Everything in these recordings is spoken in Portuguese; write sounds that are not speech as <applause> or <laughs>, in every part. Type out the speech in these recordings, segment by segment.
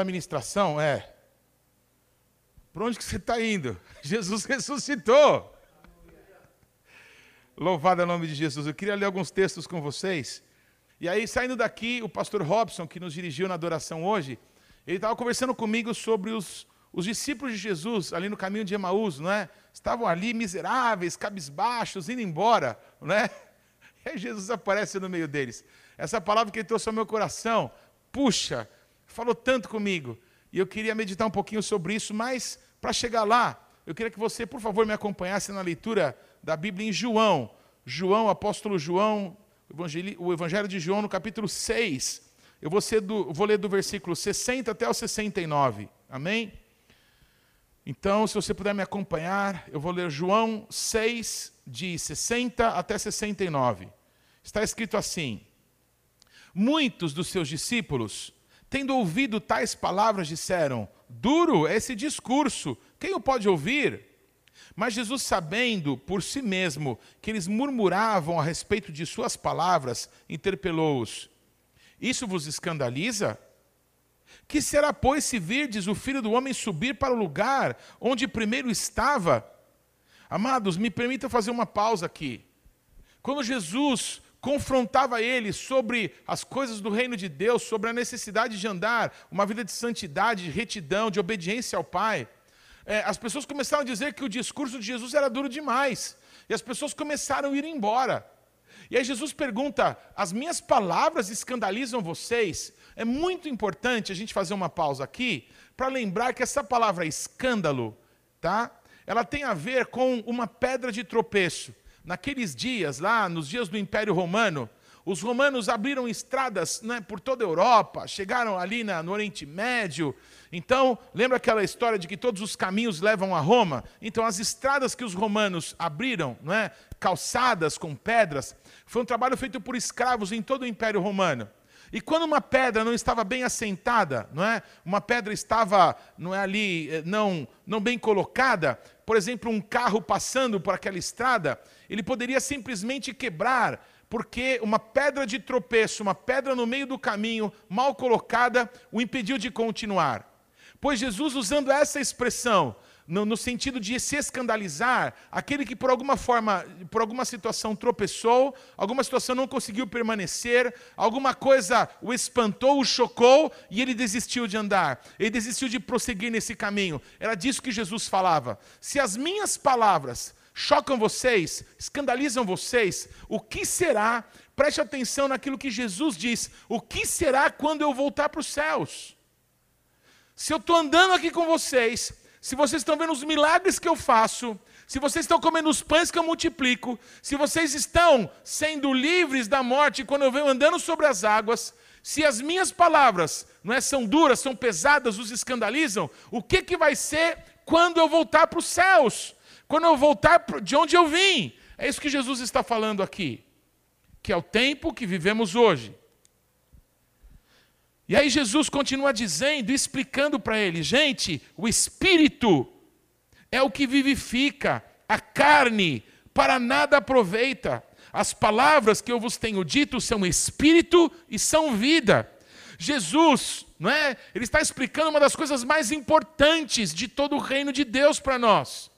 tema da ministração é: Para onde que você está indo? <laughs> Jesus ressuscitou. Louvado é o nome de Jesus. Eu queria ler alguns textos com vocês. E aí, saindo daqui, o pastor Robson, que nos dirigiu na adoração hoje, ele estava conversando comigo sobre os, os discípulos de Jesus ali no caminho de Emaús, não é? Estavam ali miseráveis, cabisbaixos, indo embora, não é? <laughs> E aí Jesus aparece no meio deles. Essa palavra que ele trouxe ao meu coração, puxa, falou tanto comigo. E eu queria meditar um pouquinho sobre isso, mas para chegar lá, eu queria que você, por favor, me acompanhasse na leitura da Bíblia em João. João, apóstolo João, o Evangelho de João, no capítulo 6. Eu vou, do, vou ler do versículo 60 até o 69. Amém? Então, se você puder me acompanhar, eu vou ler João 6, de 60 até 69. Está escrito assim: Muitos dos seus discípulos, tendo ouvido tais palavras, disseram: Duro é esse discurso, quem o pode ouvir? Mas Jesus, sabendo por si mesmo que eles murmuravam a respeito de suas palavras, interpelou-os: Isso vos escandaliza? Que será, pois, se virdes o filho do homem subir para o lugar onde primeiro estava? Amados, me permita fazer uma pausa aqui. Quando Jesus confrontava ele sobre as coisas do reino de Deus, sobre a necessidade de andar uma vida de santidade, de retidão, de obediência ao Pai, é, as pessoas começaram a dizer que o discurso de Jesus era duro demais. E as pessoas começaram a ir embora. E aí Jesus pergunta: As minhas palavras escandalizam vocês? É muito importante a gente fazer uma pausa aqui para lembrar que essa palavra escândalo, tá? Ela tem a ver com uma pedra de tropeço. Naqueles dias, lá nos dias do Império Romano, os romanos abriram estradas né, por toda a Europa, chegaram ali na, no Oriente Médio. Então, lembra aquela história de que todos os caminhos levam a Roma? Então, as estradas que os romanos abriram, não é, calçadas com pedras, foi um trabalho feito por escravos em todo o Império Romano. E quando uma pedra não estava bem assentada, não é? Uma pedra estava, não é ali, eh, não, não bem colocada, por exemplo, um carro passando por aquela estrada, ele poderia simplesmente quebrar, porque uma pedra de tropeço, uma pedra no meio do caminho, mal colocada, o impediu de continuar. Pois Jesus, usando essa expressão, no, no, sentido de se escandalizar, aquele que por alguma forma, por alguma situação tropeçou, alguma situação não conseguiu permanecer, alguma coisa o espantou, o chocou e ele desistiu de andar, ele desistiu de prosseguir nesse caminho. Era disso que Jesus falava. Se as minhas palavras chocam vocês, escandalizam vocês, o que será? Preste atenção naquilo que Jesus diz: o que será quando eu voltar para os céus? Se eu estou andando aqui com vocês, se vocês estão vendo os milagres que eu faço, se vocês estão comendo os pães que eu multiplico, se vocês estão sendo livres da morte quando eu venho andando sobre as águas, se as minhas palavras não é, são duras, são pesadas, os escandalizam, o que, que vai ser quando eu voltar para os céus? Quando eu voltar de onde eu vim. É isso que Jesus está falando aqui. Que é o tempo que vivemos hoje. E aí Jesus continua dizendo, explicando para ele: gente, o espírito é o que vivifica, a carne para nada aproveita. As palavras que eu vos tenho dito são espírito e são vida. Jesus, não é? Ele está explicando uma das coisas mais importantes de todo o reino de Deus para nós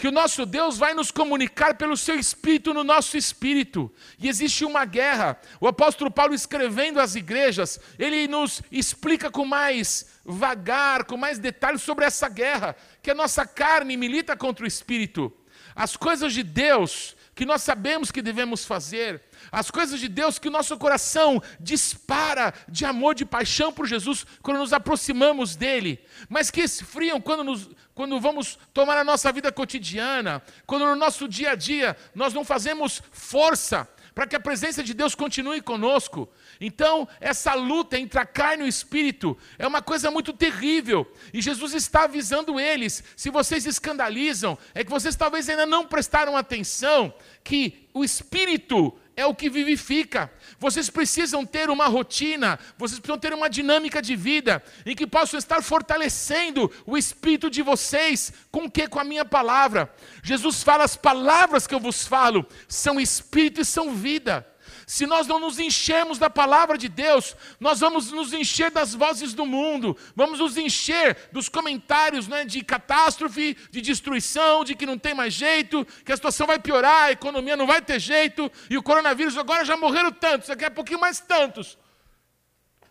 que o nosso Deus vai nos comunicar pelo seu espírito no nosso espírito. E existe uma guerra. O apóstolo Paulo escrevendo às igrejas, ele nos explica com mais vagar, com mais detalhes sobre essa guerra, que a nossa carne milita contra o espírito. As coisas de Deus que nós sabemos que devemos fazer, as coisas de Deus que o nosso coração dispara de amor, de paixão por Jesus quando nos aproximamos dele, mas que esfriam quando, nos, quando vamos tomar a nossa vida cotidiana, quando no nosso dia a dia nós não fazemos força para que a presença de Deus continue conosco. Então, essa luta entre a carne e o espírito é uma coisa muito terrível. E Jesus está avisando eles: se vocês escandalizam, é que vocês talvez ainda não prestaram atenção que o espírito é o que vivifica. Vocês precisam ter uma rotina, vocês precisam ter uma dinâmica de vida em que possam estar fortalecendo o espírito de vocês com o que? Com a minha palavra. Jesus fala: as palavras que eu vos falo são espírito e são vida. Se nós não nos enchermos da palavra de Deus, nós vamos nos encher das vozes do mundo, vamos nos encher dos comentários né, de catástrofe, de destruição, de que não tem mais jeito, que a situação vai piorar, a economia não vai ter jeito, e o coronavírus agora já morreram tantos, daqui a pouquinho mais tantos.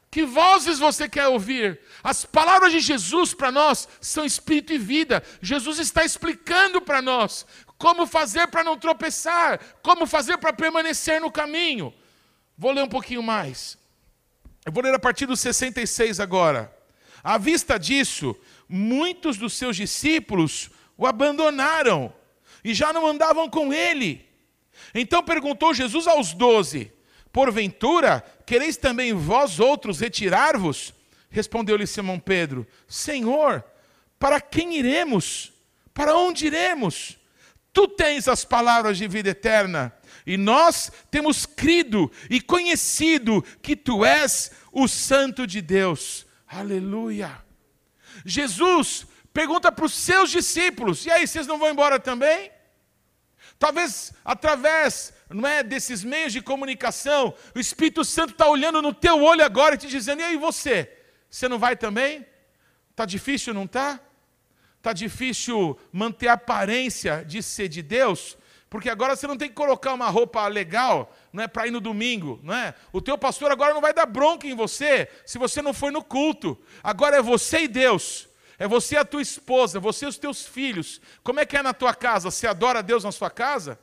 Que vozes você quer ouvir? As palavras de Jesus para nós são espírito e vida. Jesus está explicando para nós como fazer para não tropeçar, como fazer para permanecer no caminho. Vou ler um pouquinho mais. Eu vou ler a partir do 66 agora. À vista disso, muitos dos seus discípulos o abandonaram e já não andavam com ele. Então perguntou Jesus aos doze: Porventura, quereis também vós outros retirar-vos? Respondeu-lhe Simão Pedro: Senhor, para quem iremos? Para onde iremos? Tu tens as palavras de vida eterna, e nós temos crido e conhecido que tu és o Santo de Deus. Aleluia. Jesus pergunta para os seus discípulos: e aí, vocês não vão embora também? Talvez através não é, desses meios de comunicação, o Espírito Santo está olhando no teu olho agora e te dizendo: e aí você? Você não vai também? Está difícil, não está? Está difícil manter a aparência de ser de Deus, porque agora você não tem que colocar uma roupa legal não é, para ir no domingo. Não é? O teu pastor agora não vai dar bronca em você se você não foi no culto. Agora é você e Deus. É você e a tua esposa, você e os teus filhos. Como é que é na tua casa? Você adora a Deus na sua casa?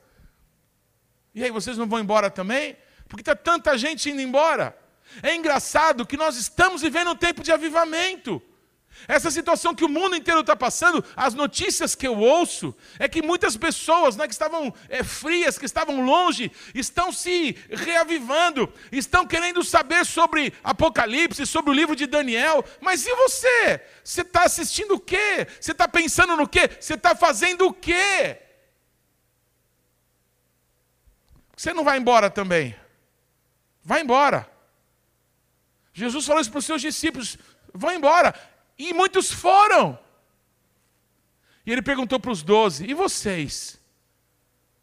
E aí, vocês não vão embora também? Porque está tanta gente indo embora. É engraçado que nós estamos vivendo um tempo de avivamento. Essa situação que o mundo inteiro está passando, as notícias que eu ouço, é que muitas pessoas né, que estavam é, frias, que estavam longe, estão se reavivando, estão querendo saber sobre Apocalipse, sobre o livro de Daniel. Mas e você? Você está assistindo o quê? Você está pensando no quê? Você está fazendo o quê? Você não vai embora também. Vai embora. Jesus falou isso para os seus discípulos: vão embora. E muitos foram. E ele perguntou para os doze: E vocês?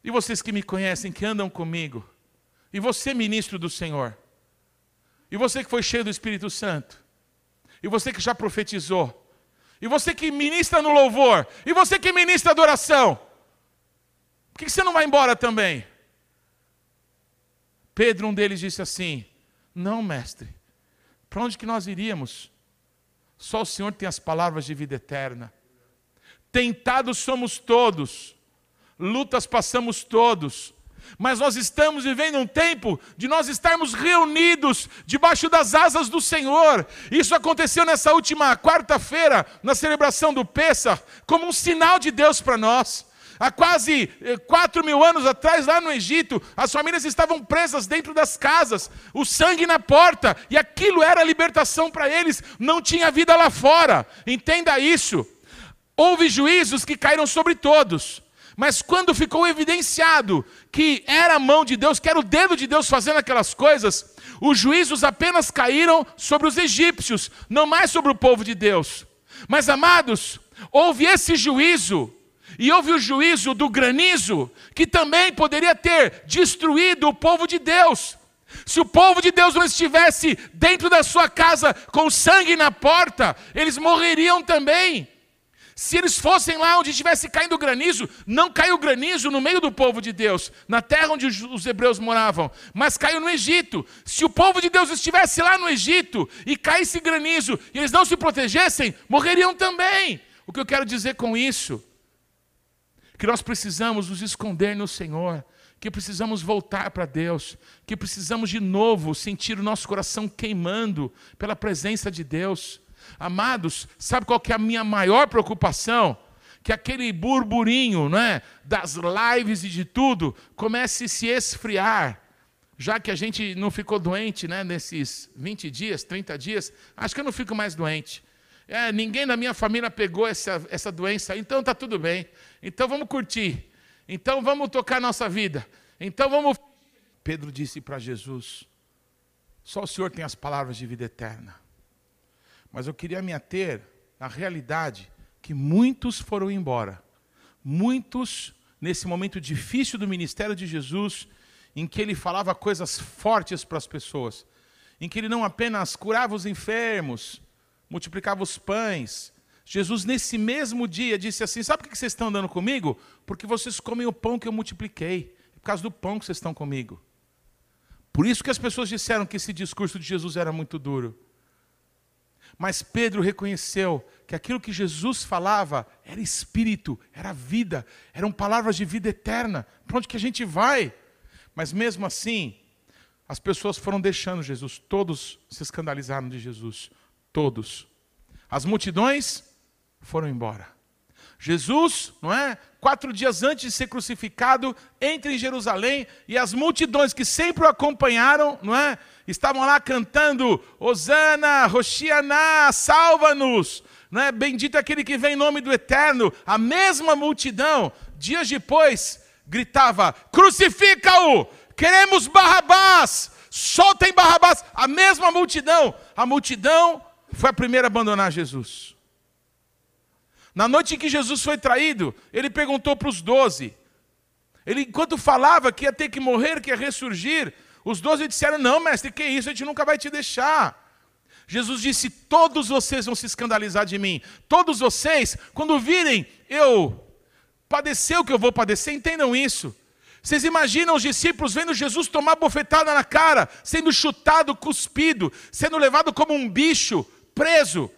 E vocês que me conhecem, que andam comigo? E você, ministro do Senhor? E você que foi cheio do Espírito Santo? E você que já profetizou? E você que ministra no louvor? E você que ministra adoração? Por que você não vai embora também? Pedro, um deles, disse assim: Não, mestre, para onde que nós iríamos? Só o Senhor tem as palavras de vida eterna. Tentados somos todos, lutas passamos todos, mas nós estamos vivendo um tempo de nós estarmos reunidos debaixo das asas do Senhor. Isso aconteceu nessa última quarta-feira, na celebração do Pêssar, como um sinal de Deus para nós. Há quase eh, quatro mil anos atrás, lá no Egito, as famílias estavam presas dentro das casas, o sangue na porta, e aquilo era a libertação para eles, não tinha vida lá fora. Entenda isso. Houve juízos que caíram sobre todos, mas quando ficou evidenciado que era a mão de Deus, que era o dedo de Deus fazendo aquelas coisas, os juízos apenas caíram sobre os egípcios, não mais sobre o povo de Deus. Mas amados, houve esse juízo e houve o juízo do granizo, que também poderia ter destruído o povo de Deus. Se o povo de Deus não estivesse dentro da sua casa com sangue na porta, eles morreriam também. Se eles fossem lá onde estivesse caindo granizo, não caiu granizo no meio do povo de Deus, na terra onde os hebreus moravam, mas caiu no Egito. Se o povo de Deus estivesse lá no Egito e caísse granizo e eles não se protegessem, morreriam também. O que eu quero dizer com isso? Que nós precisamos nos esconder no Senhor, que precisamos voltar para Deus, que precisamos de novo sentir o nosso coração queimando pela presença de Deus. Amados, sabe qual que é a minha maior preocupação? Que aquele burburinho né, das lives e de tudo comece a se esfriar. Já que a gente não ficou doente né, nesses 20 dias, 30 dias, acho que eu não fico mais doente. É, ninguém da minha família pegou essa, essa doença, então está tudo bem. Então vamos curtir. Então vamos tocar nossa vida. Então vamos. Pedro disse para Jesus: Só o Senhor tem as palavras de vida eterna. Mas eu queria me ater à realidade que muitos foram embora. Muitos, nesse momento difícil do ministério de Jesus, em que ele falava coisas fortes para as pessoas, em que ele não apenas curava os enfermos, multiplicava os pães. Jesus, nesse mesmo dia, disse assim: Sabe por que vocês estão andando comigo? Porque vocês comem o pão que eu multipliquei. É por causa do pão que vocês estão comigo. Por isso que as pessoas disseram que esse discurso de Jesus era muito duro. Mas Pedro reconheceu que aquilo que Jesus falava era espírito, era vida, eram palavras de vida eterna. Para onde que a gente vai? Mas mesmo assim, as pessoas foram deixando Jesus, todos se escandalizaram de Jesus, todos. As multidões foram embora. Jesus, não é? Quatro dias antes de ser crucificado, entra em Jerusalém e as multidões que sempre o acompanharam, não é? Estavam lá cantando: Hosana, Roshianá, salva-nos, não é? Bendito é aquele que vem em nome do Eterno. A mesma multidão, dias depois, gritava: Crucifica-o! Queremos Barrabás! Soltem Barrabás! A mesma multidão, a multidão foi a primeira a abandonar Jesus. Na noite em que Jesus foi traído, ele perguntou para os doze. Ele, enquanto falava que ia ter que morrer, que ia ressurgir, os doze disseram: Não, mestre, que isso? A gente nunca vai te deixar. Jesus disse: Todos vocês vão se escandalizar de mim. Todos vocês, quando virem eu padecer o que eu vou padecer, entendam isso. Vocês imaginam os discípulos vendo Jesus tomar bofetada na cara, sendo chutado, cuspido, sendo levado como um bicho, preso.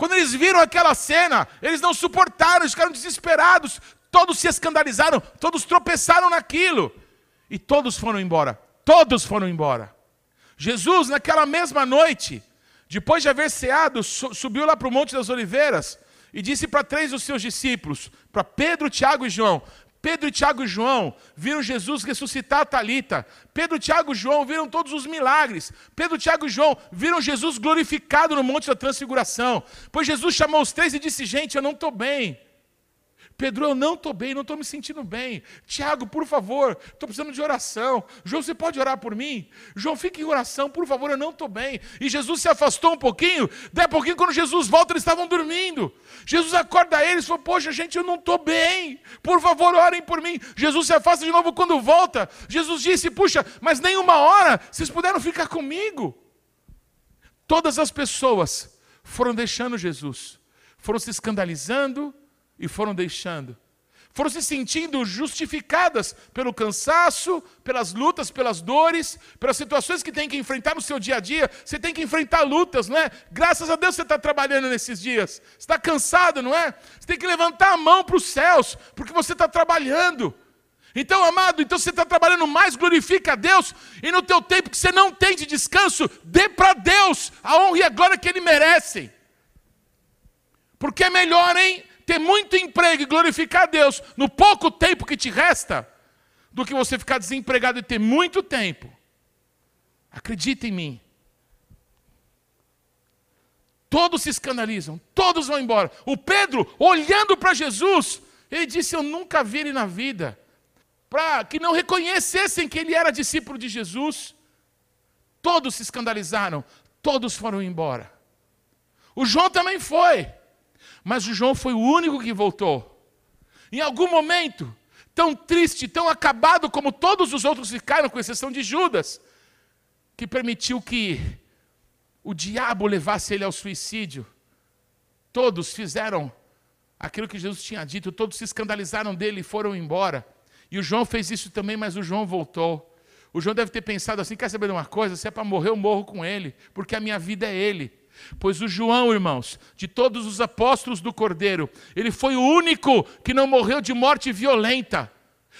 Quando eles viram aquela cena, eles não suportaram, eles ficaram desesperados, todos se escandalizaram, todos tropeçaram naquilo, e todos foram embora. Todos foram embora. Jesus, naquela mesma noite, depois de haver ceado, subiu lá para o Monte das Oliveiras e disse para três dos seus discípulos, para Pedro, Tiago e João: Pedro, Tiago e João viram Jesus ressuscitar a Talita. Pedro, Tiago e João viram todos os milagres. Pedro, Tiago e João viram Jesus glorificado no Monte da Transfiguração. Pois Jesus chamou os três e disse: Gente, eu não estou bem. Pedro, eu não estou bem, não estou me sentindo bem. Tiago, por favor, estou precisando de oração. João, você pode orar por mim? João, fique em oração, por favor, eu não estou bem. E Jesus se afastou um pouquinho. Daí a pouquinho, quando Jesus volta, eles estavam dormindo. Jesus acorda eles e falou: Poxa, gente, eu não estou bem. Por favor, orem por mim. Jesus se afasta de novo quando volta. Jesus disse: Puxa, mas nem uma hora vocês puderam ficar comigo. Todas as pessoas foram deixando Jesus, foram se escandalizando e foram deixando. Foram se sentindo justificadas pelo cansaço, pelas lutas, pelas dores, pelas situações que tem que enfrentar no seu dia a dia. Você tem que enfrentar lutas, não é? Graças a Deus você está trabalhando nesses dias. Você está cansado, não é? Você tem que levantar a mão para os céus, porque você está trabalhando. Então, amado, então você está trabalhando mais, glorifica a Deus, e no teu tempo que você não tem de descanso, dê para Deus a honra e a glória que Ele merece. Porque é melhor, hein? Ter muito emprego e glorificar a Deus no pouco tempo que te resta, do que você ficar desempregado e ter muito tempo. Acredita em mim. Todos se escandalizam, todos vão embora. O Pedro, olhando para Jesus, ele disse: Eu nunca vi ele na vida. Para que não reconhecessem que ele era discípulo de Jesus. Todos se escandalizaram, todos foram embora. O João também foi. Mas o João foi o único que voltou. Em algum momento, tão triste, tão acabado como todos os outros ficaram, com exceção de Judas, que permitiu que o diabo levasse ele ao suicídio. Todos fizeram aquilo que Jesus tinha dito, todos se escandalizaram dele e foram embora. E o João fez isso também, mas o João voltou. O João deve ter pensado assim: quer saber de uma coisa? Se é para morrer, eu morro com ele, porque a minha vida é ele. Pois o João, irmãos, de todos os apóstolos do Cordeiro, ele foi o único que não morreu de morte violenta.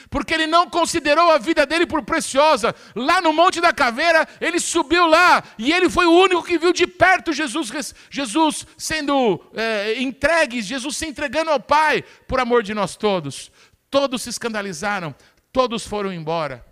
Porque ele não considerou a vida dele por preciosa. Lá no Monte da Caveira, ele subiu lá e ele foi o único que viu de perto Jesus, Jesus sendo é, entregue, Jesus se entregando ao Pai por amor de nós todos. Todos se escandalizaram, todos foram embora.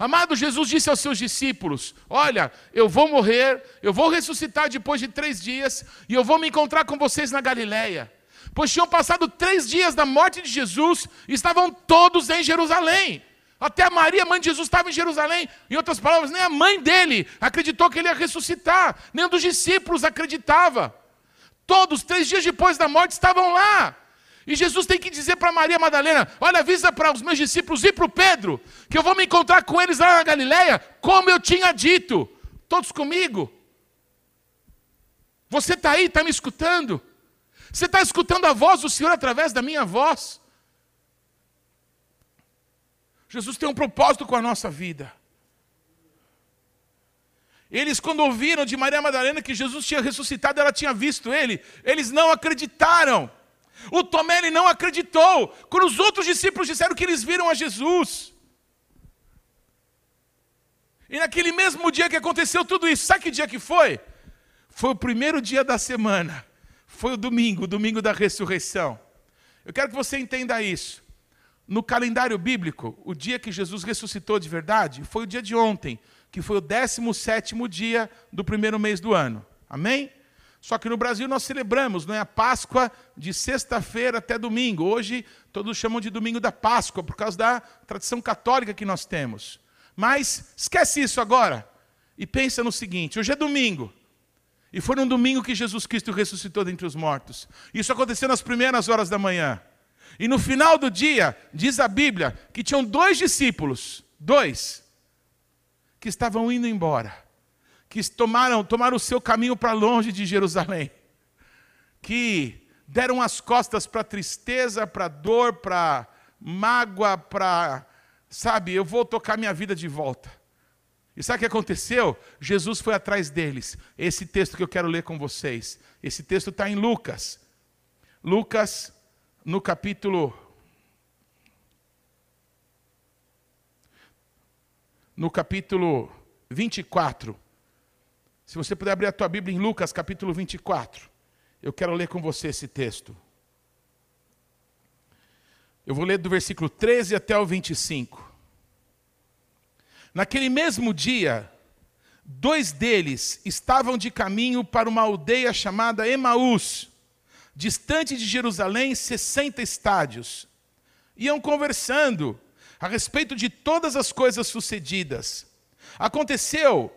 Amado, Jesus disse aos seus discípulos: Olha, eu vou morrer, eu vou ressuscitar depois de três dias, e eu vou me encontrar com vocês na Galileia. Pois tinham passado três dias da morte de Jesus e estavam todos em Jerusalém. Até a Maria, mãe de Jesus, estava em Jerusalém. Em outras palavras, nem a mãe dele acreditou que ele ia ressuscitar, nem um dos discípulos acreditava. Todos, três dias depois da morte, estavam lá. E Jesus tem que dizer para Maria Madalena: Olha, avisa para os meus discípulos e para o Pedro, que eu vou me encontrar com eles lá na Galileia, como eu tinha dito. Todos comigo. Você está aí, está me escutando? Você está escutando a voz do Senhor através da minha voz? Jesus tem um propósito com a nossa vida. Eles, quando ouviram de Maria Madalena que Jesus tinha ressuscitado, ela tinha visto ele, eles não acreditaram. O Tomé ele não acreditou. Quando os outros discípulos disseram que eles viram a Jesus. E naquele mesmo dia que aconteceu tudo isso, sabe que dia que foi? Foi o primeiro dia da semana. Foi o domingo, o domingo da ressurreição. Eu quero que você entenda isso. No calendário bíblico, o dia que Jesus ressuscitou de verdade foi o dia de ontem, que foi o 17 dia do primeiro mês do ano. Amém? Só que no Brasil nós celebramos, não é a Páscoa de sexta-feira até domingo. Hoje todos chamam de domingo da Páscoa por causa da tradição católica que nós temos. Mas esquece isso agora e pensa no seguinte: hoje é domingo. E foi num domingo que Jesus Cristo ressuscitou dentre os mortos. Isso aconteceu nas primeiras horas da manhã. E no final do dia, diz a Bíblia, que tinham dois discípulos, dois, que estavam indo embora que tomaram, tomaram o seu caminho para longe de Jerusalém, que deram as costas para tristeza, para dor, para mágoa, para, sabe, eu vou tocar minha vida de volta. E sabe o que aconteceu? Jesus foi atrás deles. Esse texto que eu quero ler com vocês. Esse texto está em Lucas. Lucas, no capítulo. No capítulo 24. Se você puder abrir a tua Bíblia em Lucas capítulo 24, eu quero ler com você esse texto. Eu vou ler do versículo 13 até o 25. Naquele mesmo dia, dois deles estavam de caminho para uma aldeia chamada Emaús, distante de Jerusalém 60 estádios. Iam conversando a respeito de todas as coisas sucedidas. Aconteceu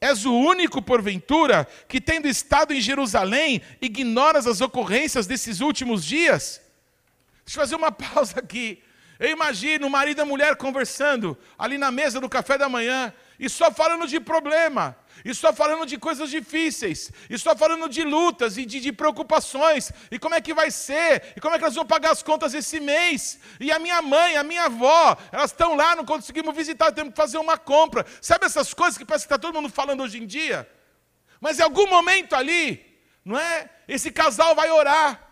És o único, porventura, que, tendo estado em Jerusalém, ignoras as ocorrências desses últimos dias? Deixa eu fazer uma <laughs> pausa aqui. Eu imagino o marido e a mulher conversando ali na mesa do café da manhã e só falando de problema, e só falando de coisas difíceis, e só falando de lutas e de, de, preocupações, e como é que vai ser, e como é que elas vão pagar as contas esse mês. E a minha mãe, a minha avó, elas estão lá, não conseguimos visitar, temos que fazer uma compra. Sabe essas coisas que parece que está todo mundo falando hoje em dia? Mas em algum momento ali, não é? Esse casal vai orar.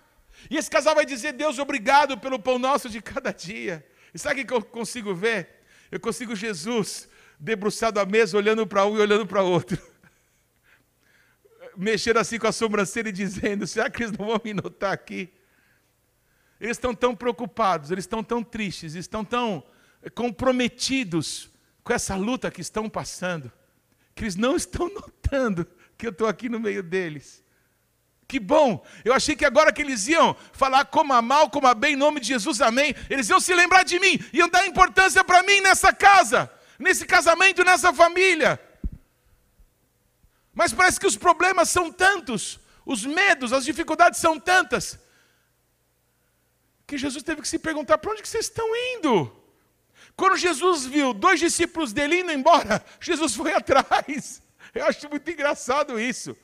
E esse casal vai dizer: Deus, obrigado pelo pão nosso de cada dia. E sabe o que eu consigo ver? Eu consigo Jesus debruçado à mesa, olhando para um e olhando para outro. Mexendo assim com a sobrancelha e dizendo: será que eles não vão me notar aqui? Eles estão tão preocupados, eles estão tão tristes, estão tão comprometidos com essa luta que estão passando, que eles não estão <laughs> notando que eu estou aqui no meio deles. Que bom! Eu achei que agora que eles iam falar como a mal, como a bem, em nome de Jesus, amém. Eles iam se lembrar de mim, iam dar importância para mim nessa casa nesse casamento, nessa família. Mas parece que os problemas são tantos, os medos, as dificuldades são tantas, que Jesus teve que se perguntar: para onde que vocês estão indo? Quando Jesus viu dois discípulos dele indo embora, <laughs> Jesus foi atrás. Eu acho muito engraçado isso.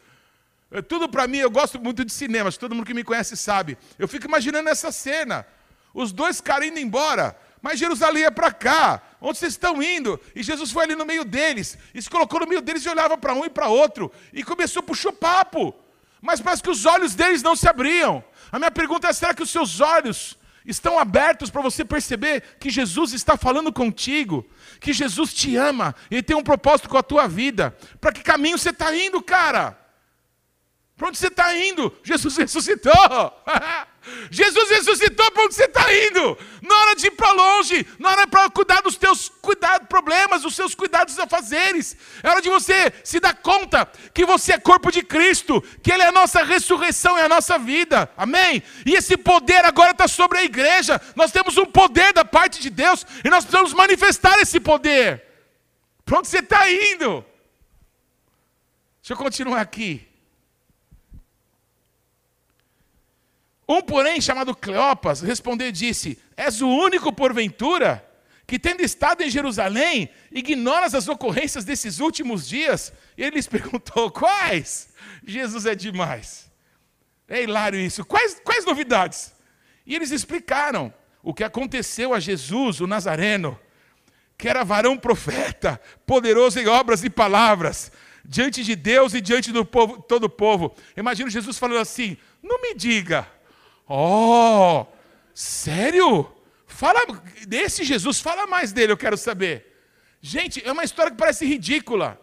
É, tudo para mim, eu gosto muito de cinema, todo mundo que me conhece sabe. Eu fico imaginando essa cena. Os dois caras indo embora, mas Jerusalém é para cá. Onde vocês estão indo? E Jesus foi ali no meio deles, e se colocou no meio deles e olhava para um e para outro, e começou a puxar papo. Mas parece que os olhos deles não se abriam. A minha pergunta é: será que os seus olhos estão abertos para você perceber que Jesus está falando contigo, que Jesus te ama, e tem um propósito com a tua vida? Para que caminho você está indo, cara? Para onde você está indo? Jesus ressuscitou. <laughs> Jesus ressuscitou para onde você está indo. Na hora de ir para longe, na hora para cuidar dos teus cuidados, problemas, dos seus cuidados a fazeres. É hora de você se dar conta que você é corpo de Cristo, que Ele é a nossa ressurreição e a nossa vida. Amém? E esse poder agora está sobre a igreja. Nós temos um poder da parte de Deus e nós precisamos manifestar esse poder. Para onde você está indo? Deixa eu continuar aqui. Um, porém, chamado Cleopas, respondeu e disse: És o único, porventura, que, tendo estado em Jerusalém, ignoras as ocorrências desses últimos dias? E ele lhes perguntou: <laughs> Quais? Jesus é demais. É hilário isso. Quais, quais novidades? E eles explicaram o que aconteceu a Jesus, o Nazareno, que era varão profeta, poderoso em obras e palavras, diante de Deus e diante do povo, todo o povo. Imagino Jesus falando assim: Não me diga Oh, sério? Fala desse Jesus, fala mais dele, eu quero saber. Gente, é uma história que parece ridícula.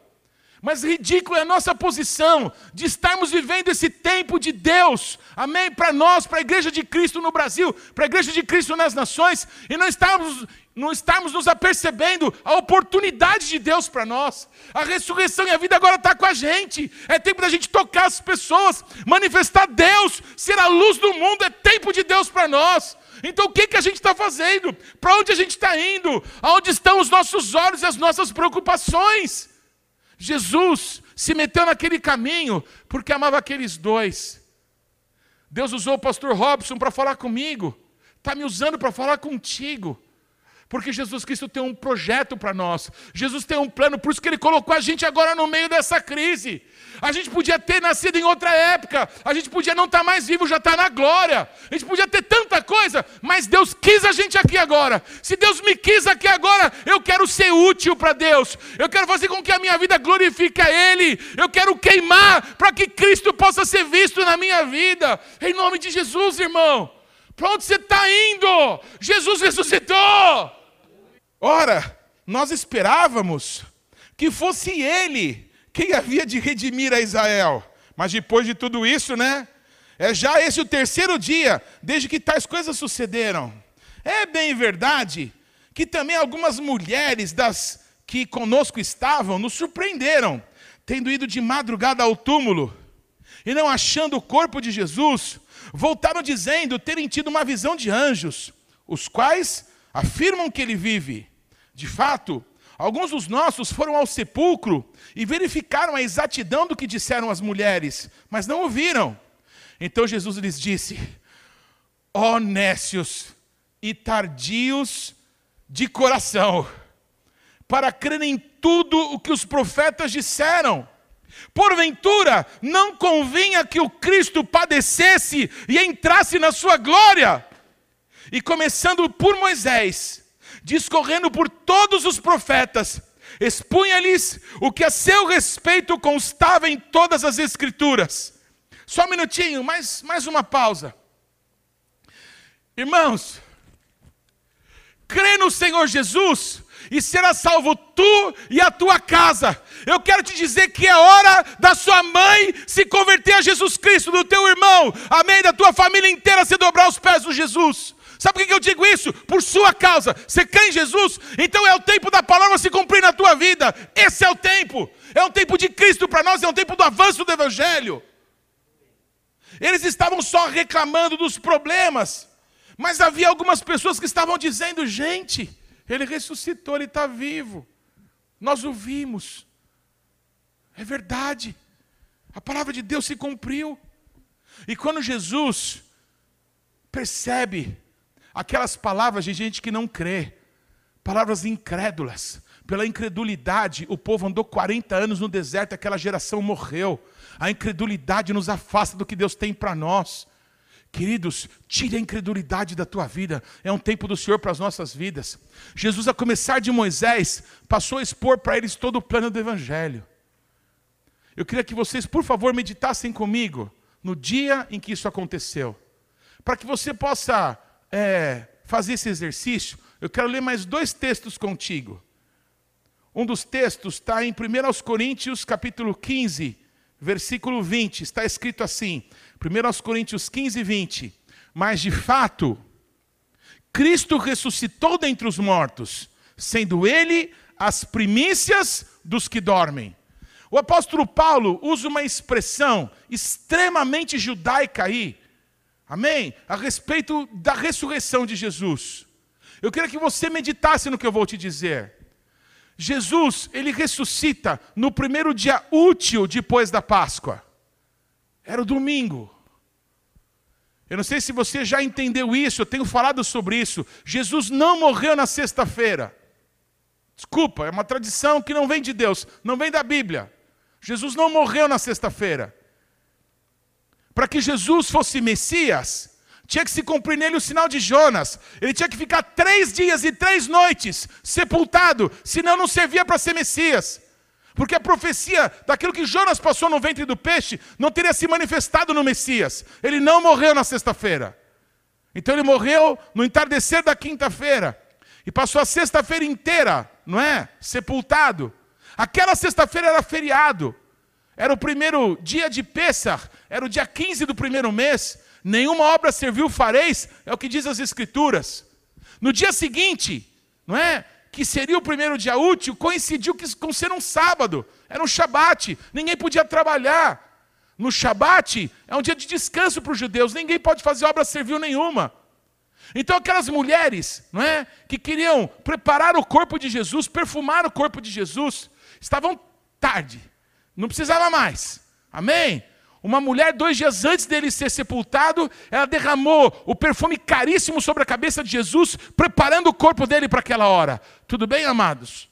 Mas ridícula é a nossa posição de estarmos vivendo esse tempo de Deus, amém? Para nós, para a igreja de Cristo no Brasil, para a igreja de Cristo nas nações, e não estarmos, não estarmos nos apercebendo a oportunidade de Deus para nós. A ressurreição e a vida agora está com a gente. É tempo da gente tocar as pessoas, manifestar Deus, ser a luz do mundo, é tempo de Deus para nós. Então o que, que a gente está fazendo? Para onde a gente está indo? Aonde estão os nossos olhos e as nossas preocupações? Jesus se meteu naquele caminho porque amava aqueles dois. Deus usou o pastor Robson para falar comigo, está me usando para falar contigo. Porque Jesus Cristo tem um projeto para nós. Jesus tem um plano, por isso que ele colocou a gente agora no meio dessa crise. A gente podia ter nascido em outra época, a gente podia não estar tá mais vivo, já estar tá na glória. A gente podia ter tanta coisa, mas Deus quis a gente aqui agora. Se Deus me quis aqui agora, eu quero ser útil para Deus. Eu quero fazer com que a minha vida glorifique a Ele. Eu quero queimar para que Cristo possa ser visto na minha vida. Em nome de Jesus, irmão. Para onde você está indo? Jesus ressuscitou. Ora, nós esperávamos que fosse ele quem havia de redimir a Israel. Mas depois de tudo isso, né? É já esse o terceiro dia desde que tais coisas sucederam. É bem verdade que também algumas mulheres das que conosco estavam nos surpreenderam, tendo ido de madrugada ao túmulo e não achando o corpo de Jesus, voltaram dizendo terem tido uma visão de anjos, os quais afirmam que ele vive. De fato, alguns dos nossos foram ao sepulcro e verificaram a exatidão do que disseram as mulheres, mas não ouviram. Então Jesus lhes disse: Ó oh, nécios e tardios de coração, para crer em tudo o que os profetas disseram. Porventura, não convinha que o Cristo padecesse e entrasse na sua glória. E começando por Moisés, discorrendo por todos os profetas, expunha-lhes o que a seu respeito constava em todas as Escrituras. Só um minutinho, mais, mais uma pausa. Irmãos, crê no Senhor Jesus e será salvo tu e a tua casa. Eu quero te dizer que é hora da sua mãe se converter a Jesus Cristo, do teu irmão, amém, da tua família inteira se dobrar aos pés de Jesus. Sabe por que eu digo isso? Por sua causa. Você crê em Jesus? Então é o tempo da palavra se cumprir na tua vida. Esse é o tempo. É um tempo de Cristo para nós, é um tempo do avanço do Evangelho. Eles estavam só reclamando dos problemas, mas havia algumas pessoas que estavam dizendo: gente, ele ressuscitou, ele está vivo. Nós o vimos. É verdade. A palavra de Deus se cumpriu. E quando Jesus percebe aquelas palavras de gente que não crê, palavras incrédulas. Pela incredulidade, o povo andou 40 anos no deserto, aquela geração morreu. A incredulidade nos afasta do que Deus tem para nós. Queridos, tire a incredulidade da tua vida. É um tempo do Senhor para as nossas vidas. Jesus, a começar de Moisés, passou a expor para eles todo o plano do Evangelho. Eu queria que vocês, por favor, meditassem comigo no dia em que isso aconteceu, para que você possa é, fazer esse exercício, eu quero ler mais dois textos contigo. Um dos textos está em 1 Coríntios, capítulo 15, versículo 20. Está escrito assim, 1 Coríntios 15, 20. Mas de fato, Cristo ressuscitou dentre os mortos, sendo ele as primícias dos que dormem. O apóstolo Paulo usa uma expressão extremamente judaica aí, amém? A respeito da ressurreição de Jesus. Eu queria que você meditasse no que eu vou te dizer. Jesus, ele ressuscita no primeiro dia útil depois da Páscoa. Era o domingo. Eu não sei se você já entendeu isso, eu tenho falado sobre isso. Jesus não morreu na sexta-feira. Desculpa, é uma tradição que não vem de Deus, não vem da Bíblia. Jesus não morreu na sexta-feira. Para que Jesus fosse Messias, tinha que se cumprir nele o sinal de Jonas. Ele tinha que ficar três dias e três noites sepultado, senão não servia para ser Messias. Porque a profecia daquilo que Jonas passou no ventre do peixe não teria se manifestado no Messias. Ele não morreu na sexta-feira. Então ele morreu no entardecer da quinta-feira. E passou a sexta-feira inteira, não é? Sepultado. Aquela sexta-feira era feriado. Era o primeiro dia de Pêssar, era o dia 15 do primeiro mês. Nenhuma obra serviu fareis, é o que diz as Escrituras. No dia seguinte, não é? Que seria o primeiro dia útil, coincidiu com ser um sábado, era um shabat, ninguém podia trabalhar. No shabat é um dia de descanso para os judeus, ninguém pode fazer obra servil nenhuma. Então aquelas mulheres, não é, que queriam preparar o corpo de Jesus, perfumar o corpo de Jesus, estavam tarde, não precisava mais. Amém? Uma mulher, dois dias antes dele ser sepultado, ela derramou o perfume caríssimo sobre a cabeça de Jesus, preparando o corpo dele para aquela hora. Tudo bem, amados?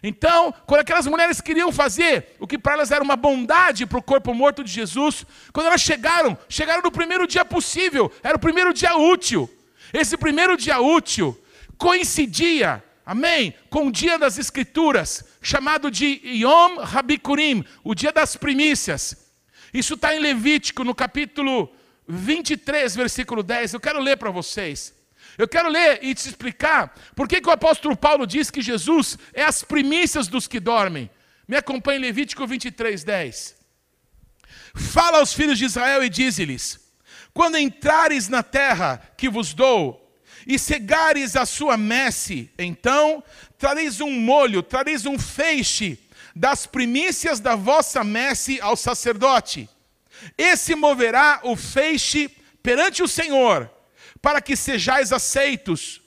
Então, quando aquelas mulheres queriam fazer o que para elas era uma bondade para o corpo morto de Jesus, quando elas chegaram, chegaram no primeiro dia possível, era o primeiro dia útil. Esse primeiro dia útil coincidia, amém, com o dia das Escrituras, chamado de Yom Habikurim, o dia das primícias. Isso está em Levítico, no capítulo 23, versículo 10. Eu quero ler para vocês. Eu quero ler e te explicar por que, que o apóstolo Paulo diz que Jesus é as primícias dos que dormem. Me acompanhe em Levítico 23, 10. Fala aos filhos de Israel e dize-lhes: Quando entrares na terra que vos dou, e cegares a sua messe, então trareis um molho, trareis um feixe das primícias da vossa messe ao sacerdote. Esse moverá o feixe perante o Senhor, para que sejais aceitos.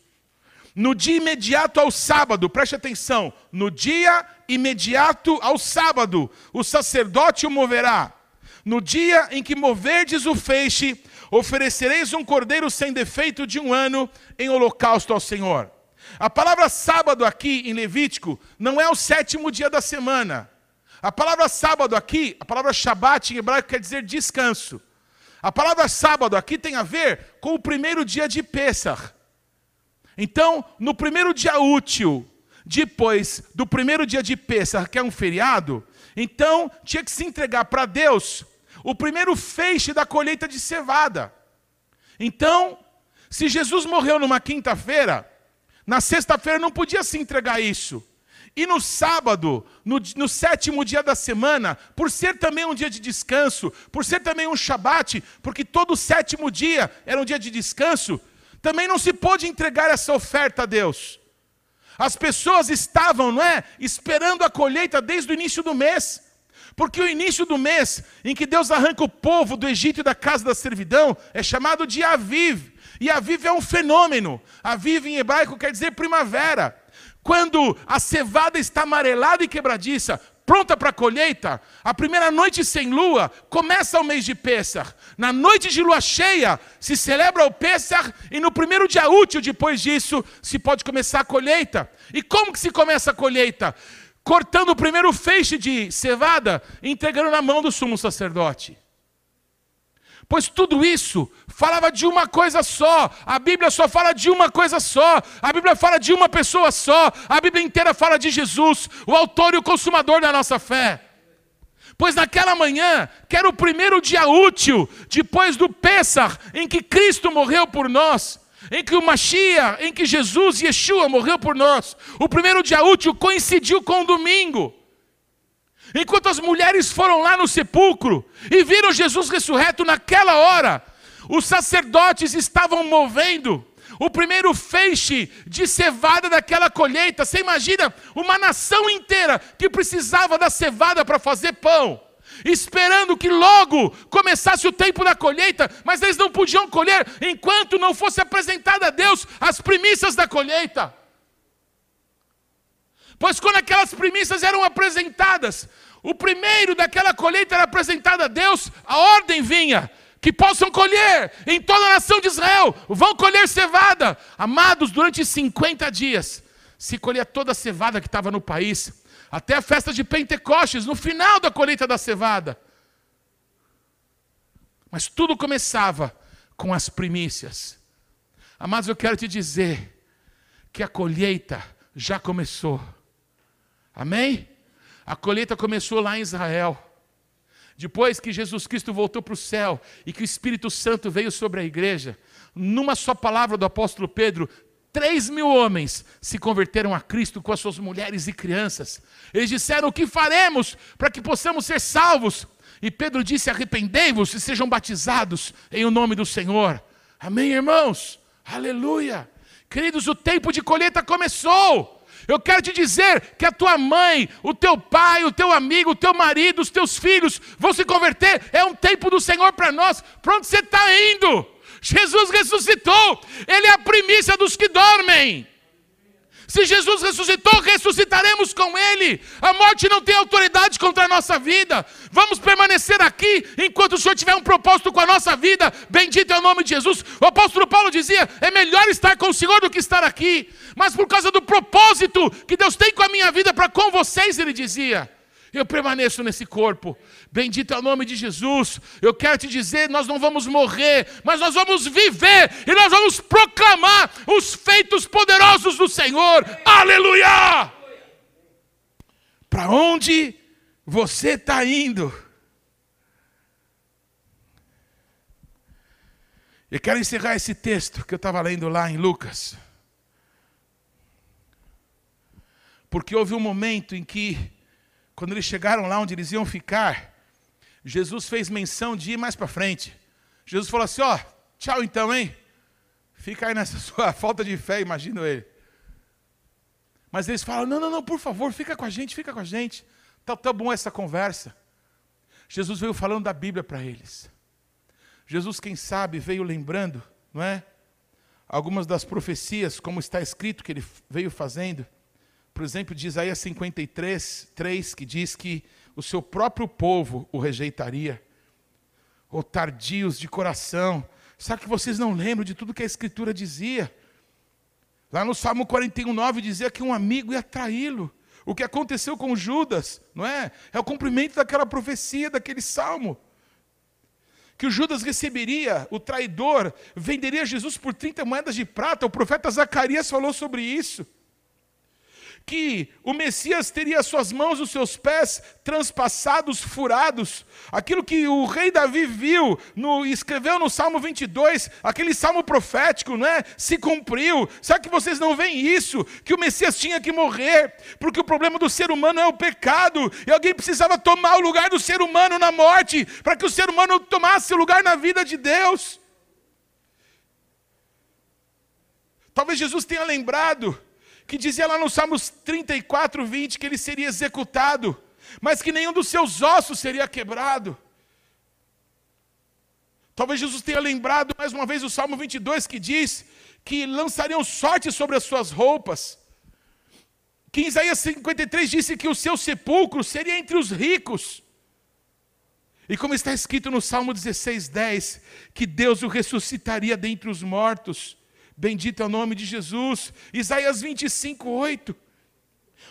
No dia imediato ao sábado, preste atenção, no dia imediato ao sábado, o sacerdote o moverá. No dia em que moverdes o feixe, oferecereis um cordeiro sem defeito de um ano em holocausto ao Senhor. A palavra sábado aqui em Levítico não é o sétimo dia da semana. A palavra sábado aqui, a palavra Shabat em hebraico quer dizer descanso. A palavra sábado aqui tem a ver com o primeiro dia de Pessah. Então, no primeiro dia útil, depois do primeiro dia de Pessah, que é um feriado, então tinha que se entregar para Deus o primeiro feixe da colheita de cevada. Então, se Jesus morreu numa quinta-feira, na sexta-feira não podia se entregar isso. E no sábado, no, no, sétimo dia da semana, por ser também um dia de descanso, por ser também um shabat, porque todo sétimo dia era um dia de descanso, também não se pôde entregar essa oferta a Deus. As pessoas estavam, não é, esperando a colheita desde o início do mês. Porque o início do mês, em que Deus arranca o povo do Egito e da casa da servidão, é chamado de Aviv. E Aviv é um fenômeno. Aviv em hebraico quer dizer primavera. Quando a cevada está amarelada e quebradiça, pronta para a colheita, a primeira noite sem lua começa o mês de Pêssar. Na noite de lua cheia se celebra o Pêssar e no primeiro dia útil depois disso se pode começar a colheita. E como que se começa a colheita? Cortando o primeiro feixe de cevada entregando na mão do sumo sacerdote. Pois tudo isso falava de uma coisa só. A Bíblia só fala de uma coisa só. A Bíblia fala de uma pessoa só. A Bíblia inteira fala de Jesus, o autor e o consumador da nossa fé. Pois naquela manhã, que era o primeiro dia útil, depois do Pêssar, em que Cristo morreu por nós, em que o Machia, em que Jesus, Yeshua, morreu por nós, o primeiro dia útil coincidiu com o domingo. Enquanto as mulheres foram lá no sepulcro e viram Jesus ressurreto naquela hora, os sacerdotes estavam movendo o primeiro feixe de cevada daquela colheita. Você imagina uma nação inteira que precisava da cevada para fazer pão, esperando que logo começasse o tempo da colheita, mas eles não podiam colher enquanto não fosse apresentada a Deus as primícias da colheita. Pois quando aquelas primícias eram apresentadas, o primeiro daquela colheita era apresentado a Deus, a ordem vinha: que possam colher em toda a nação de Israel, vão colher cevada. Amados, durante 50 dias, se colher toda a cevada que estava no país, até a festa de Pentecostes, no final da colheita da cevada. Mas tudo começava com as primícias. Amados, eu quero te dizer que a colheita já começou. Amém? A colheita começou lá em Israel. Depois que Jesus Cristo voltou para o céu e que o Espírito Santo veio sobre a igreja, numa só palavra do apóstolo Pedro, três mil homens se converteram a Cristo com as suas mulheres e crianças. Eles disseram: O que faremos para que possamos ser salvos? E Pedro disse: Arrependei-vos e sejam batizados em o nome do Senhor. Amém, irmãos? Aleluia. Queridos, o tempo de colheita começou. Eu quero te dizer que a tua mãe, o teu pai, o teu amigo, o teu marido, os teus filhos vão se converter. É um tempo do Senhor para nós. Para onde você está indo? Jesus ressuscitou. Ele é a primícia dos que dormem. Se Jesus ressuscitou, ressuscitaremos com Ele. A morte não tem autoridade contra a nossa vida. Vamos permanecer aqui enquanto o Senhor tiver um propósito com a nossa vida. Bendito é o nome de Jesus. O apóstolo Paulo dizia: é melhor estar com o Senhor do que estar aqui mas por causa do propósito que Deus tem com a minha vida para com vocês, ele dizia. Eu permaneço nesse corpo. Bendito é o nome de Jesus. Eu quero te dizer, nós não vamos morrer, mas nós vamos viver e nós vamos proclamar os feitos poderosos do Senhor. Aleluia! Para onde você está indo? Eu quero encerrar esse texto que eu estava lendo lá em Lucas. Porque houve um momento em que, quando eles chegaram lá onde eles iam ficar, Jesus fez menção de ir mais para frente. Jesus falou assim: Ó, tchau então, hein? Fica aí nessa <laughs> sua falta de fé, imagino ele. Mas eles falam: Não, não, não, por favor, fica com a gente, fica com a gente. Tá, tá bom essa conversa. Jesus veio falando da Bíblia para eles. Jesus, quem sabe, veio lembrando, não é? Algumas das profecias, como está escrito que ele veio fazendo por exemplo, de Isaías 53, 3, que diz que o seu próprio povo o rejeitaria. Ou tardios de coração. Sabe que vocês não lembram de tudo que a Escritura dizia? Lá no Salmo 41, 9 dizia que um amigo ia traí-lo. O que aconteceu com Judas, não é? É o cumprimento daquela profecia, daquele salmo. Que o Judas receberia, o traidor, venderia Jesus por 30 moedas de prata. O profeta Zacarias falou sobre isso que o Messias teria suas mãos, os seus pés transpassados, furados. Aquilo que o rei Davi viu, no, escreveu no Salmo 22, aquele salmo profético, não é? Se cumpriu. Será que vocês não veem isso? Que o Messias tinha que morrer, porque o problema do ser humano é o pecado, e alguém precisava tomar o lugar do ser humano na morte, para que o ser humano tomasse o lugar na vida de Deus. Talvez Jesus tenha lembrado que dizia lá no Salmos 34, 20 que ele seria executado, mas que nenhum dos seus ossos seria quebrado. Talvez Jesus tenha lembrado mais uma vez o Salmo 22 que diz que lançariam sorte sobre as suas roupas. Que Isaías 53 disse que o seu sepulcro seria entre os ricos. E como está escrito no Salmo 16, 10, que Deus o ressuscitaria dentre os mortos. Bendito é o nome de Jesus. Isaías 25, 8.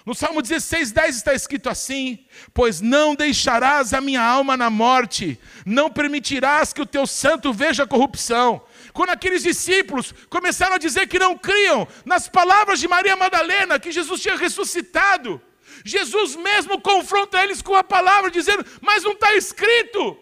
No Salmo 16, 10 está escrito assim: Pois não deixarás a minha alma na morte, não permitirás que o teu santo veja corrupção. Quando aqueles discípulos começaram a dizer que não criam nas palavras de Maria Madalena, que Jesus tinha ressuscitado, Jesus mesmo confronta eles com a palavra, dizendo: Mas não está escrito.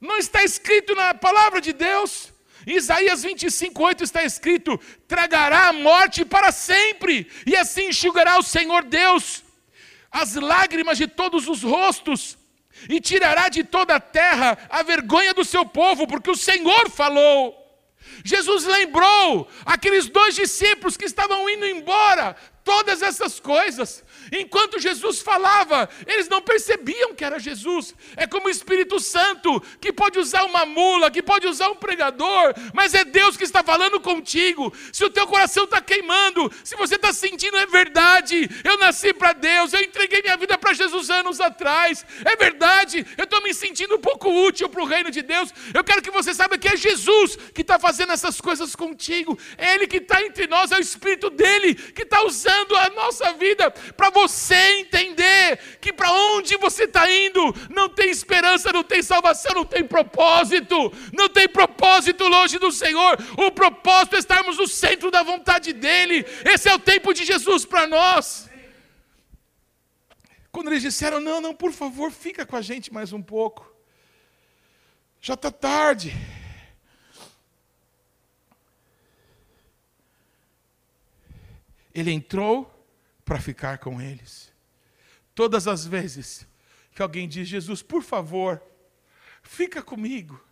Não está escrito na palavra de Deus. Isaías 25, 8 está escrito: tragará a morte para sempre, e assim enxugará o Senhor Deus as lágrimas de todos os rostos, e tirará de toda a terra a vergonha do seu povo, porque o Senhor falou. Jesus lembrou aqueles dois discípulos que estavam indo embora, todas essas coisas. Enquanto Jesus falava, eles não percebiam que era Jesus. É como o Espírito Santo, que pode usar uma mula, que pode usar um pregador, mas é Deus que está falando contigo. Se o teu coração está queimando, se você está sentindo, é verdade. Eu nasci para Deus, eu entreguei minha vida para Jesus anos atrás. É verdade, eu estou me sentindo um pouco útil para o reino de Deus. Eu quero que você saiba que é Jesus que está fazendo essas coisas contigo. É Ele que está entre nós, é o Espírito dele que está usando a nossa vida para você entender que para onde você está indo não tem esperança, não tem salvação, não tem propósito, não tem propósito longe do Senhor. O propósito é estarmos no centro da vontade dEle. Esse é o tempo de Jesus para nós. Quando eles disseram: Não, não, por favor, fica com a gente mais um pouco. Já está tarde. Ele entrou para ficar com eles. Todas as vezes que alguém diz, Jesus, por favor, fica comigo.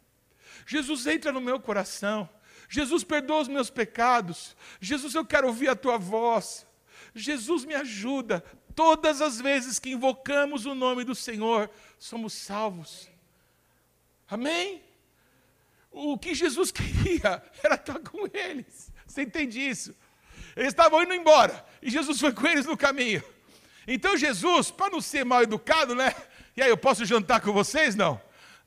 Jesus entra no meu coração. Jesus perdoa os meus pecados. Jesus, eu quero ouvir a tua voz. Jesus me ajuda. Todas as vezes que invocamos o nome do Senhor, somos salvos. Amém? O que Jesus <laughs> queria era estar com eles. Você entende isso? Eles estavam indo embora e Jesus foi com eles no caminho. Então Jesus, para não ser mal educado, né? E aí, eu posso jantar com vocês? Não.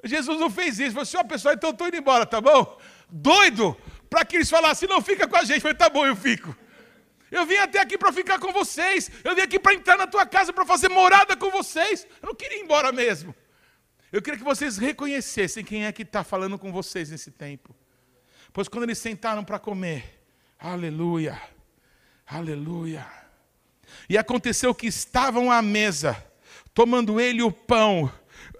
Jesus não fez isso. Falou assim: ó, pessoal, então eu estou indo embora, tá bom? Doido para que eles falassem: não fica com a gente. Eu falei: tá bom, eu fico. Eu vim até aqui para ficar com vocês. Eu vim aqui para entrar na tua casa para fazer morada com vocês. Eu não queria ir embora mesmo. Eu queria que vocês reconhecessem quem é que está falando com vocês nesse tempo. Pois quando eles sentaram para comer, aleluia. Aleluia. E aconteceu que estavam à mesa, tomando ele o pão,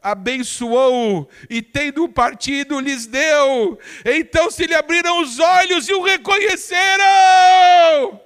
abençoou e tendo partido lhes deu. Então se lhe abriram os olhos e o reconheceram.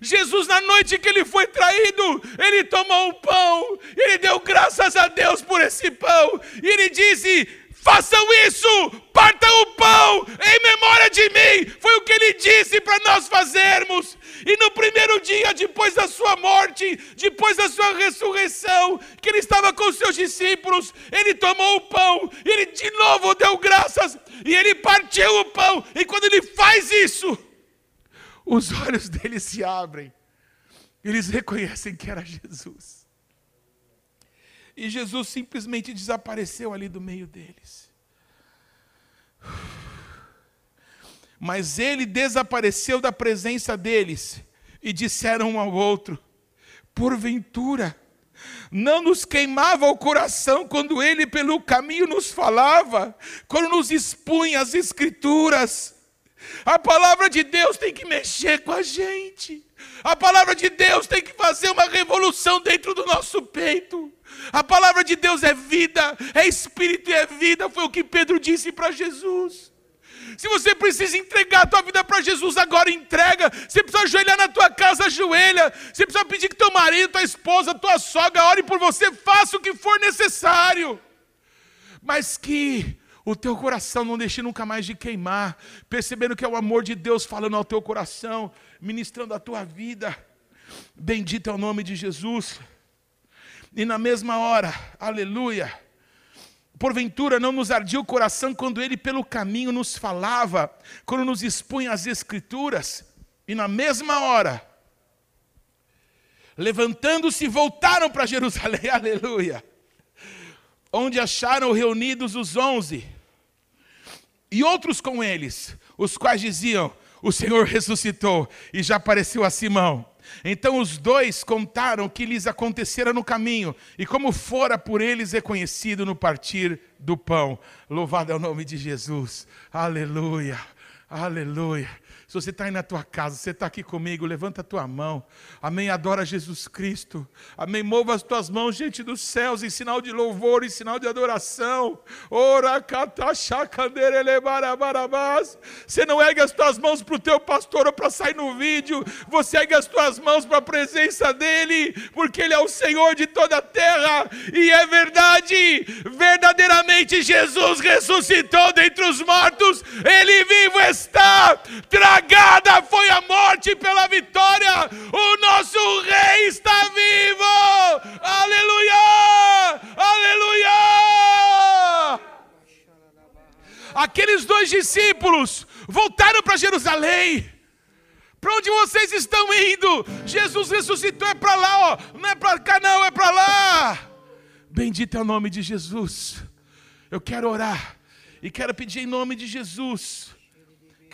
Jesus, na noite que ele foi traído, ele tomou o pão, ele deu graças a Deus por esse pão, e ele disse: façam isso, partam o pão em memória de mim. Foi o que ele disse para nós fazermos. E no primeiro dia, depois da sua morte, depois da sua ressurreição, que ele estava com os seus discípulos, ele tomou o pão, e ele de novo deu graças, e ele partiu o pão. E quando ele faz isso, os olhos deles se abrem. Eles reconhecem que era Jesus. E Jesus simplesmente desapareceu ali do meio deles. Mas ele desapareceu da presença deles e disseram um ao outro: Porventura, não nos queimava o coração quando ele pelo caminho nos falava, quando nos expunha as Escrituras. A palavra de Deus tem que mexer com a gente. A palavra de Deus tem que fazer uma revolução dentro do nosso peito. A palavra de Deus é vida, é espírito e é vida, foi o que Pedro disse para Jesus. Se você precisa entregar a tua vida para Jesus, agora entrega. Se precisa ajoelhar na tua casa, ajoelha. Se precisa pedir que teu marido, tua esposa, tua sogra ore por você, faça o que for necessário. Mas que o teu coração não deixe nunca mais de queimar, percebendo que é o amor de Deus falando ao teu coração, ministrando a tua vida. Bendito é o nome de Jesus. E na mesma hora, aleluia, porventura não nos ardia o coração quando ele pelo caminho nos falava, quando nos expunha as Escrituras, e na mesma hora, levantando-se, voltaram para Jerusalém, <laughs> aleluia, onde acharam reunidos os onze, e outros com eles, os quais diziam: O Senhor ressuscitou e já apareceu a Simão. Então os dois contaram o que lhes acontecera no caminho e como fora por eles reconhecido no partir do pão. Louvado é o nome de Jesus. Aleluia. Aleluia. Se você está aí na tua casa, você está aqui comigo, levanta a tua mão. Amém. Adora Jesus Cristo. Amém. Mova as tuas mãos diante dos céus em sinal de louvor, em sinal de adoração. Ora, Você não ergue as tuas mãos para o teu pastor ou para sair no vídeo. Você ergue as tuas mãos para a presença dEle, porque Ele é o Senhor de toda a terra. E é verdade, verdadeiramente Jesus ressuscitou dentre os mortos. Ele vivo está. Foi a morte pela vitória. O nosso Rei está vivo. Aleluia! Aleluia! Aqueles dois discípulos voltaram para Jerusalém. Para onde vocês estão indo? Jesus ressuscitou, é para lá, ó. não é para cá, não, é para lá. Bendito é o nome de Jesus. Eu quero orar e quero pedir em nome de Jesus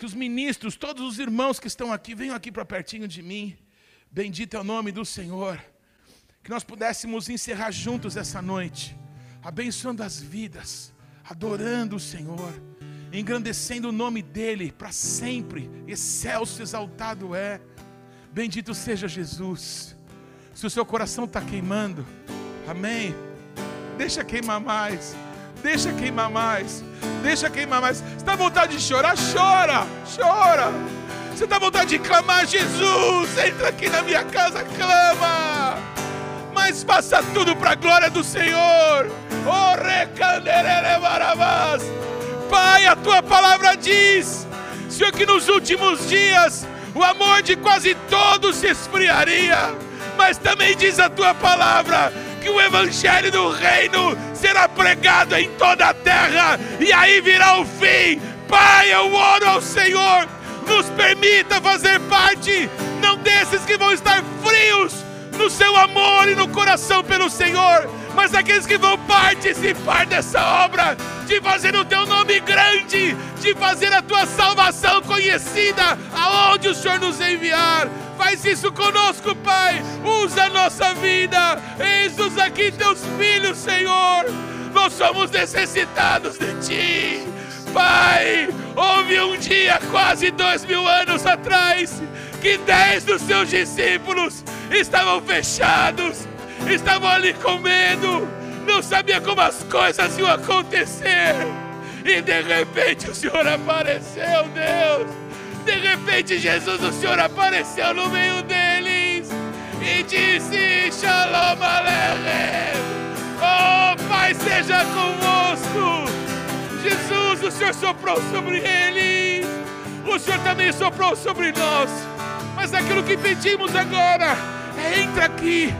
que os ministros, todos os irmãos que estão aqui, venham aqui para pertinho de mim. Bendito é o nome do Senhor. Que nós pudéssemos encerrar juntos essa noite, abençoando as vidas, adorando o Senhor, engrandecendo o nome dEle para sempre. Excelso, exaltado é. Bendito seja Jesus. Se o seu coração está queimando, amém. Deixa queimar mais. Deixa queimar mais. Deixa queimar mais. Você está vontade de chorar? Chora. Chora. Você está vontade de clamar, Jesus, entra aqui na minha casa, clama. Mas faça tudo para a glória do Senhor. Oh, Pai, a tua palavra diz, Senhor, que nos últimos dias o amor de quase todos se esfriaria. Mas também diz a tua palavra que o evangelho do reino será pregado em toda a terra e aí virá o fim. Pai, eu oro ao Senhor, nos permita fazer parte, não desses que vão estar frios no seu amor e no coração pelo Senhor, mas aqueles que vão participar dessa obra, de fazer o teu nome grande, de fazer a tua salvação conhecida aonde o Senhor nos enviar. Faz isso conosco, Pai. Usa a nossa vida. Eis-nos aqui, teus filhos, Senhor. Nós somos necessitados de Ti. Pai, houve um dia, quase dois mil anos atrás, que dez dos seus discípulos estavam fechados, estavam ali com medo, não sabia como as coisas iam acontecer. E de repente o Senhor apareceu, Deus de repente, Jesus, o Senhor apareceu no meio deles e disse: Shalom Aleichem. Oh, Pai, seja conosco. Jesus, o Senhor soprou sobre eles. O Senhor também soprou sobre nós. Mas aquilo que pedimos agora é entra aqui,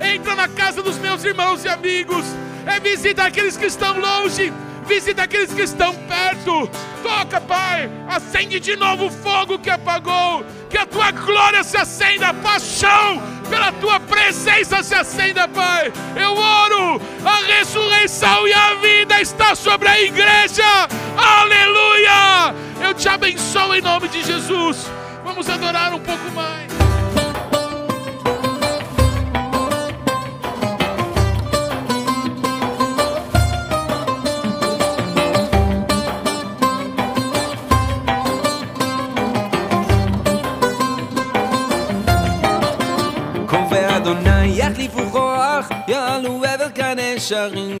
entra na casa dos meus irmãos e amigos, é visitar aqueles que estão longe visita aqueles que estão perto. Toca, Pai, acende de novo o fogo que apagou. Que a tua glória se acenda, paixão pela tua presença se acenda, Pai. Eu oro, a ressurreição e a vida está sobre a igreja. Aleluia! Eu te abençoo em nome de Jesus. Vamos adorar um pouco mais. יחליפו כוח, יעלו עבר כאן נשרים